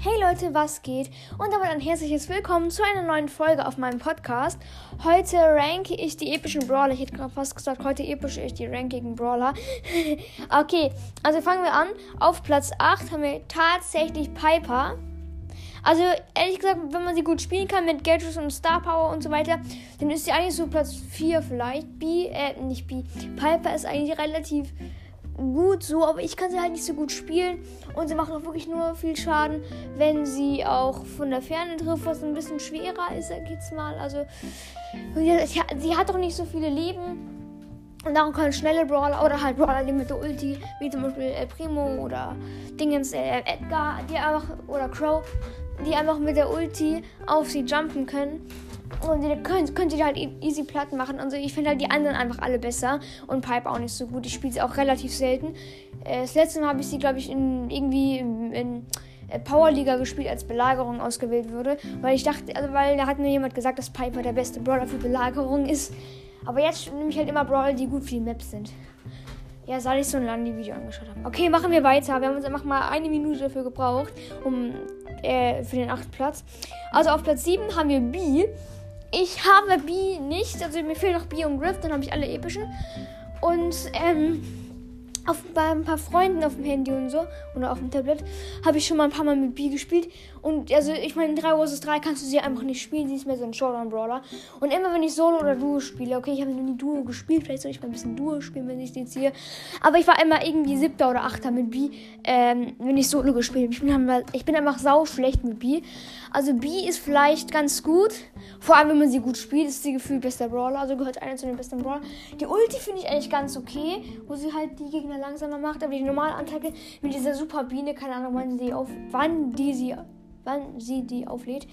Hey Leute, was geht? Und damit ein herzliches Willkommen zu einer neuen Folge auf meinem Podcast. Heute ranke ich die epischen Brawler. Ich hätte fast gesagt, heute epische ich die rankigen Brawler. okay, also fangen wir an. Auf Platz 8 haben wir tatsächlich Piper. Also, ehrlich gesagt, wenn man sie gut spielen kann mit Gadgets und Star Power und so weiter, dann ist sie eigentlich so Platz 4 vielleicht. B, äh, nicht B. Piper ist eigentlich relativ gut so, aber ich kann sie halt nicht so gut spielen. Und sie machen auch wirklich nur viel Schaden, wenn sie auch von der Ferne trifft, was ein bisschen schwerer ist, sag ich jetzt mal. Also, sie hat doch nicht so viele Leben. Und darum können schnelle Brawler oder halt Brawler, die mit der Ulti, wie zum Beispiel El Primo oder Dingens, äh, Edgar, die einfach, oder Crow, die einfach mit der Ulti auf sie jumpen können. Und die könnt, könnt ihr halt e- easy platt machen. Also ich finde halt die anderen einfach alle besser. Und Pipe auch nicht so gut. Ich spiele sie auch relativ selten. Äh, das letzte Mal habe ich sie, glaube ich, in irgendwie in, in äh, Powerliga gespielt, als Belagerung ausgewählt wurde. Weil ich dachte, also weil da hat mir jemand gesagt, dass Piper der beste Brawler für Belagerung ist. Aber jetzt nehme ich halt immer Brawler, die gut für die Maps sind. Ja, seit ich so ein Landi-Video angeschaut habe. Okay, machen wir weiter. Wir haben uns einfach mal eine Minute dafür gebraucht, um äh, für den achten Platz. Also auf Platz 7 haben wir B. Ich habe B nicht. Also mir fehlen noch B und Griff. Dann habe ich alle epischen. Und ähm, auf, bei ein paar Freunden auf dem Handy und so oder auf dem Tablet habe ich schon mal ein paar Mal mit B gespielt. Und also ich meine, in 3 vs 3 kannst du sie einfach nicht spielen. Sie ist mehr so ein Showdown-Brawler. Und immer wenn ich Solo oder Duo spiele, okay, ich habe noch nie Duo gespielt, vielleicht soll ich mal ein bisschen Duo spielen, wenn ich jetzt hier. Aber ich war immer irgendwie siebter oder achter mit B, ähm, wenn ich Solo gespielt habe. Ich bin, ich bin einfach sau schlecht mit B. Also B ist vielleicht ganz gut. Vor allem, wenn man sie gut spielt, ist sie gefühlt bester Brawler. Also gehört einer zu den besten Brawlern. Die Ulti finde ich eigentlich ganz okay, wo sie halt die Gegner langsamer macht. Aber die normale Attacke mit dieser super Biene, keine Ahnung, wann sie auf, wann die sie wann sie die auflädt.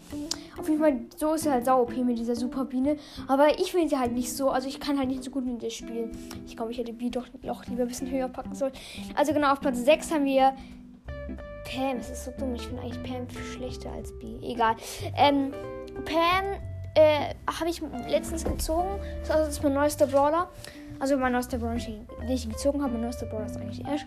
Auf jeden Fall, so ist sie halt sau OP mit dieser super Biene. Aber ich will sie halt nicht so. Also ich kann halt nicht so gut mit ihr spielen. Ich glaube, ich hätte B doch, doch lieber ein bisschen höher packen sollen. Also genau, auf Platz 6 haben wir Pam. Es ist so dumm. Ich finde eigentlich Pam schlechter als B. Egal. Ähm, Pam äh, habe ich letztens gezogen. Das ist mein neuester Brawler. Also mein neuester Brawler, den ich gezogen habe. Mein neuester Brawler ist eigentlich Ash.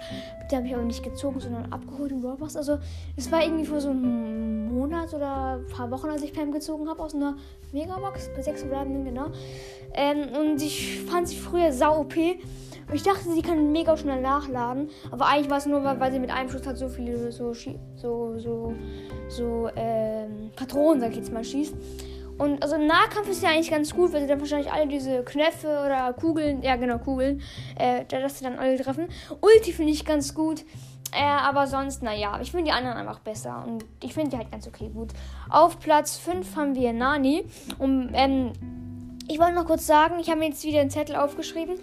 Den habe ich aber nicht gezogen, sondern abgeholt im Brawlbox. Also es war irgendwie vor so einem Monat oder ein paar Wochen, als ich Pam gezogen habe aus einer Megabox. Bei 6 verbleibenden, genau. Ähm, und ich fand sie früher sau OP. Und ich dachte, sie kann mega schnell nachladen. Aber eigentlich war es nur, weil, weil sie mit einem Schuss halt so viele so, so, so, so, ähm, Patronen, sag ich jetzt mal, schießt. Und also Nahkampf ist ja eigentlich ganz gut, weil sie dann wahrscheinlich alle diese Knöpfe oder Kugeln, ja genau, Kugeln, äh, dass sie dann alle treffen. Ulti finde ich ganz gut. Äh, aber sonst, naja, ich finde die anderen einfach besser. Und ich finde die halt ganz okay gut. Auf Platz 5 haben wir Nani. Und, ähm, ich wollte noch kurz sagen, ich habe mir jetzt wieder einen Zettel aufgeschrieben.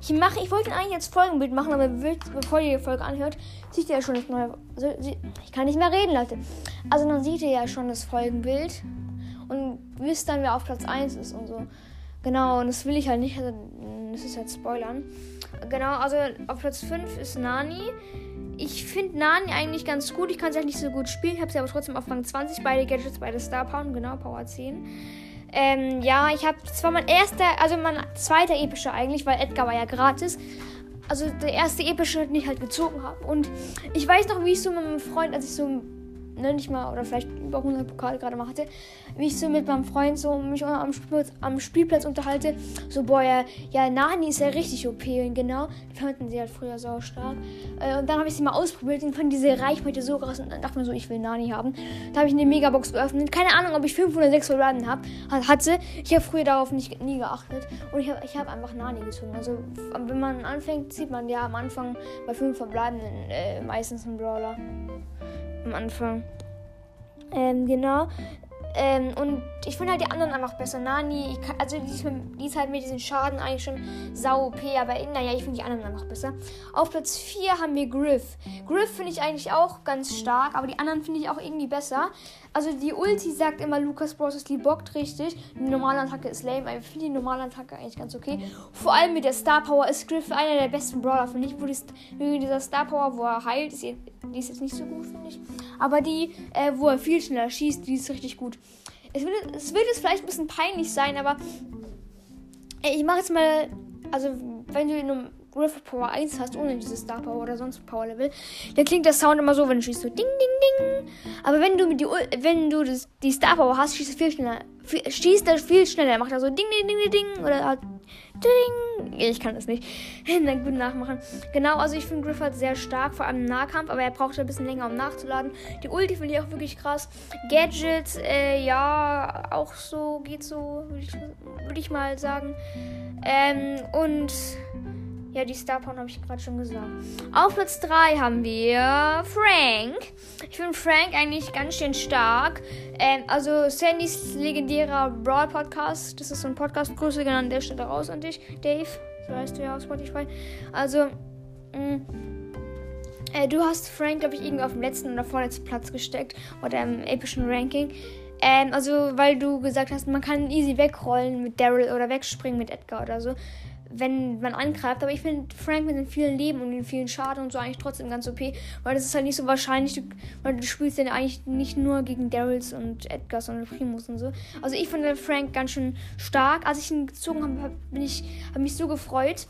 Ich mache, ich wollte eigentlich jetzt Folgenbild machen, aber bevor ihr die Folge anhört, seht ihr ja schon das neue. Also, ich kann nicht mehr reden, Leute. Also dann seht ihr ja schon das Folgenbild wisst dann, wer auf Platz 1 ist und so. Genau, und das will ich halt nicht. Also, das ist halt Spoilern. Genau, also auf Platz 5 ist Nani. Ich finde Nani eigentlich ganz gut. Ich kann sie halt nicht so gut spielen. Ich habe sie aber trotzdem auf Rang 20. Beide Gadgets, beide Star Power. Genau, Power 10. Ähm, ja, ich habe. Das war mein erster, also mein zweiter epischer eigentlich, weil Edgar war ja gratis. Also der erste epische, den ich halt gezogen habe. Und ich weiß noch, wie ich so mit meinem Freund, als ich so ne, nicht mal, oder vielleicht über 100 Pokale gerade mal hatte, wie ich so mit meinem Freund so mich am Spielplatz, am Spielplatz unterhalte, so, boah, ja, ja, Nani ist ja richtig OP und genau, die fanden sie halt früher so stark. Äh, und dann habe ich sie mal ausprobiert und fand diese Reichweite so krass und dann dachte mir so, ich will Nani haben. Da habe ich eine Megabox geöffnet, keine Ahnung, ob ich 506 Verraten habe, hatte. Ich habe früher darauf nicht, nie geachtet und ich habe ich hab einfach Nani gezogen. Also, wenn man anfängt, sieht man ja am Anfang bei 5 verbleibenden äh, meistens einen Brawler am Anfang. Ähm, genau. Ähm, und ich finde halt die anderen einfach besser. Nani, kann, also die ist, mit, die ist, halt mit diesem Schaden eigentlich schon sau OP, aber naja, ich finde die anderen einfach besser. Auf Platz 4 haben wir Griff. Griff finde ich eigentlich auch ganz stark, aber die anderen finde ich auch irgendwie besser. Also die Ulti sagt immer, Lukas Bros. die bockt richtig. Die normale Attacke ist lame, aber ich finde die normale Attacke eigentlich ganz okay. Vor allem mit der Star Power ist Griff einer der besten Brawler, finde ich. Wo die, dieser Star Power, wo er heilt, ist, die ist jetzt nicht so gut, finde ich. Aber die, äh, wo er viel schneller schießt, die ist richtig gut. Es wird, es wird jetzt vielleicht ein bisschen peinlich sein, aber ich mache jetzt mal, also wenn du Griffith Power 1 hast, ohne dieses Star Power oder sonst Power Level, dann klingt der Sound immer so, wenn du schießt, so ding, ding, ding. Aber wenn du, die, wenn du das, die Star Power hast, schießt er viel schneller. Viel, schießt er viel schneller. Macht er so ding, ding, ding, ding. Oder halt ding. Ich kann das nicht. Na gut nachmachen. Genau, also ich finde Griff halt sehr stark, vor allem im Nahkampf, aber er braucht ein bisschen länger, um nachzuladen. Die Ulti finde ich auch wirklich krass. Gadgets, äh, ja, auch so, geht so, würde ich, würd ich mal sagen. Ähm, und ja, die Star Power habe ich gerade schon gesagt. Auf Platz 3 haben wir Frank. Ich finde Frank eigentlich ganz schön stark. Ähm, also Sandys legendärer Brawl Podcast. Das ist so ein Podcast. Grüße gerne an der Stelle raus an dich, Dave. So heißt du ja auf Spotify. Also, mh, mm, äh, du hast Frank, glaube ich, irgendwie auf dem letzten oder vorletzten Platz gesteckt. Oder im epischen Ranking. Ähm, also, weil du gesagt hast, man kann easy wegrollen mit Daryl oder wegspringen mit Edgar oder so wenn man angreift. Aber ich finde Frank mit den vielen Leben und den vielen Schaden und so eigentlich trotzdem ganz OP. Weil das ist halt nicht so wahrscheinlich, weil du spielst ja eigentlich nicht nur gegen Daryls und Edgars und Primus und so. Also ich finde Frank ganz schön stark. Als ich ihn gezogen habe, bin ich, habe mich so gefreut.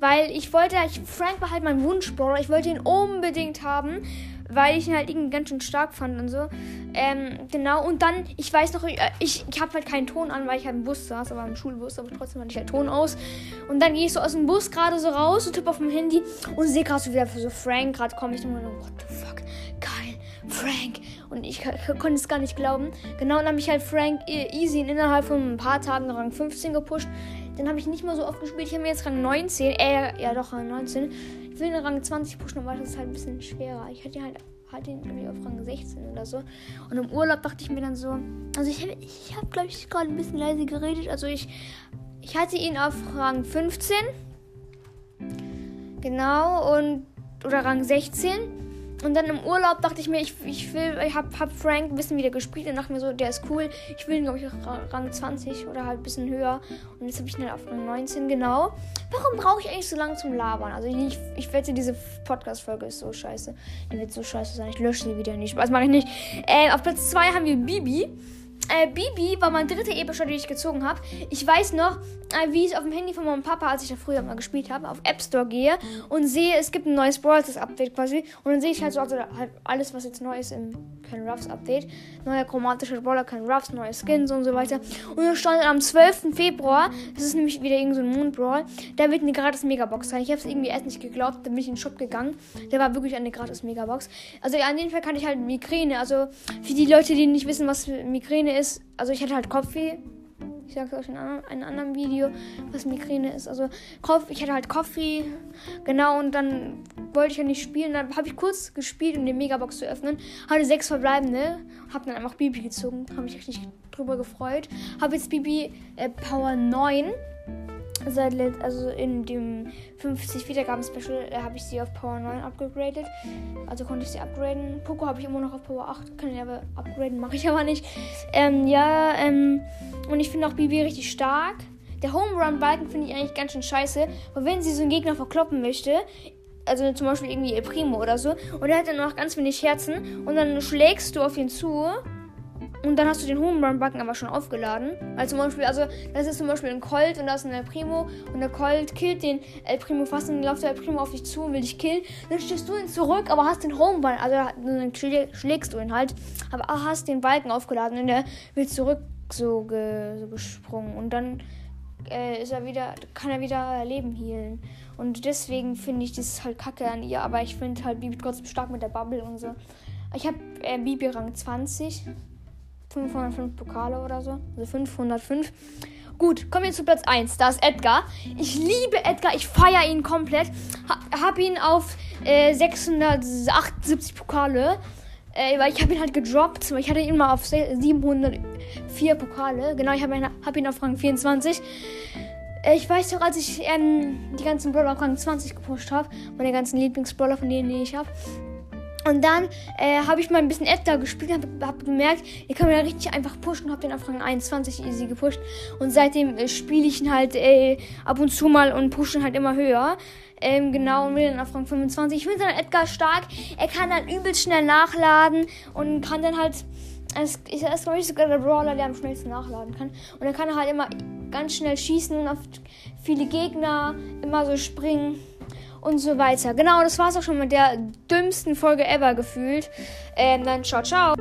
Weil ich wollte, ich, Frank war halt mein Wunschbrawler. Ich wollte ihn unbedingt haben weil ich ihn halt irgendwie ganz schön stark fand und so. Ähm, genau, und dann, ich weiß noch, ich, ich, ich habe halt keinen Ton an, weil ich halt im Bus saß, aber im Schulbus, aber trotzdem hatte ich halt Ton aus. Und dann gehe ich so aus dem Bus gerade so raus und tippe auf dem Handy und sehe gerade so wieder so Frank gerade komme ich und so, what the fuck, geil, Frank. Und ich konnte es gar nicht glauben. Genau, und dann habe ich halt Frank e, easy innerhalb von ein paar Tagen Rang 15 gepusht. Dann habe ich nicht mehr so oft gespielt. Ich habe mir jetzt Rang 19, äh, ja doch, Rang 19 will den Rang 20 pushen, aber das ist halt ein bisschen schwerer. Ich hatte halt, halt ihn auf Rang 16 oder so. Und im Urlaub dachte ich mir dann so, also ich habe, ich hab, glaube ich, gerade ein bisschen leise geredet. Also ich, ich hatte ihn auf Rang 15. Genau, und, oder Rang 16. Und dann im Urlaub dachte ich mir, ich, ich will, ich hab, hab Frank ein bisschen wieder gespielt und dachte mir so, der ist cool. Ich will ihn, glaube ich, Rang 20 oder halt ein bisschen höher. Und jetzt habe ich ihn halt auf Rang 19, genau. Warum brauche ich eigentlich so lange zum Labern? Also ich, ich wette, diese Podcast-Folge ist so scheiße. Die wird so scheiße sein. Ich lösche sie wieder nicht. Was mache ich nicht? Äh, auf Platz 2 haben wir Bibi. Äh, Bibi war mein dritter epischer, den ich gezogen habe. Ich weiß noch, äh, wie ich auf dem Handy von meinem Papa, als ich da früher mal gespielt habe, auf App Store gehe und sehe, es gibt ein neues Brawl Update quasi. Und dann sehe ich halt so also halt alles, was jetzt neu ist im Ken Ruffs Update. Neuer chromatischer Brawler, Ken Ruffs, neue Skins und so weiter. Und da stand am 12. Februar, das ist nämlich wieder irgend so Moon Brawl, da wird eine gratis Megabox sein. Ich habe es irgendwie erst nicht geglaubt, dann bin ich in den Shop gegangen. Der war wirklich eine gratis Megabox. Also an den Fall kann ich halt Migräne. Also für die Leute, die nicht wissen, was Migräne ist, also ich hatte halt Kopfweh ich sage euch in einem anderen Video, was Migräne ist. Also ich hatte halt Coffee, genau, und dann wollte ich ja nicht spielen. Dann habe ich kurz gespielt, um die Megabox zu öffnen. Hatte sechs verbleibende, habe dann einfach Bibi gezogen. Habe mich richtig drüber gefreut. Habe jetzt Bibi äh, Power 9 seit also in dem 50 Wiedergaben Special äh, habe ich sie auf Power 9 abgegradet. Also konnte ich sie upgraden. Poco habe ich immer noch auf Power 8, kann ich aber upgraden, mache ich aber nicht. Ähm, ja, ähm, und ich finde auch Bibi richtig stark. Der Home Run Balken finde ich eigentlich ganz schön scheiße, weil wenn sie so einen Gegner verkloppen möchte, also zum Beispiel irgendwie El Primo oder so, und er hat dann noch ganz wenig Herzen und dann schlägst du auf ihn zu und dann hast du den Home Run Button aber schon aufgeladen. Weil zum Beispiel, also das ist zum Beispiel ein Colt und da ist ein El Primo und der Colt killt den El Primo fast und dann läuft der El Primo auf dich zu und will dich killen. Dann stehst du ihn zurück, aber hast den Home Button, also dann schlägst du ihn halt, aber hast den Balken aufgeladen und der will zurück so, ge, so gesprungen und dann äh, ist er wieder, kann er wieder Leben healen. Und deswegen finde ich das halt kacke an ihr, aber ich finde halt Bibi trotzdem stark mit der Bubble und so. Ich habe äh, Bibi Rang 20. 505 Pokale oder so. Also 505. Gut, kommen wir zu Platz 1. Da ist Edgar. Ich liebe Edgar. Ich feiere ihn komplett. Ha, hab ihn auf äh, 678 Pokale. Äh, weil ich habe ihn halt gedroppt. Ich hatte ihn mal auf 704 Pokale. Genau, ich habe ihn, hab ihn auf Rang 24. Äh, ich weiß doch, als ich ähm, die ganzen Brawler auf Rang 20 gepusht habe, meine ganzen Lieblingsbrawler von denen, die ich habe, und dann äh, habe ich mal ein bisschen Edgar gespielt, habe hab gemerkt, ihr kann mir ja richtig einfach pushen, habe den auf Rang 21 easy gepusht. Und seitdem äh, spiele ich ihn halt äh, ab und zu mal und pushen halt immer höher. Ähm, genau, und will dann auf Rang 25. Ich finde dann Edgar stark. Er kann dann übelst schnell nachladen und kann dann halt. Es ist, glaube ich, sogar der Brawler, der am schnellsten nachladen kann. Und dann kann er halt immer ganz schnell schießen und auf viele Gegner immer so springen. Und so weiter. Genau, das war's auch schon mit der dümmsten Folge ever gefühlt. Ähm, dann ciao, ciao.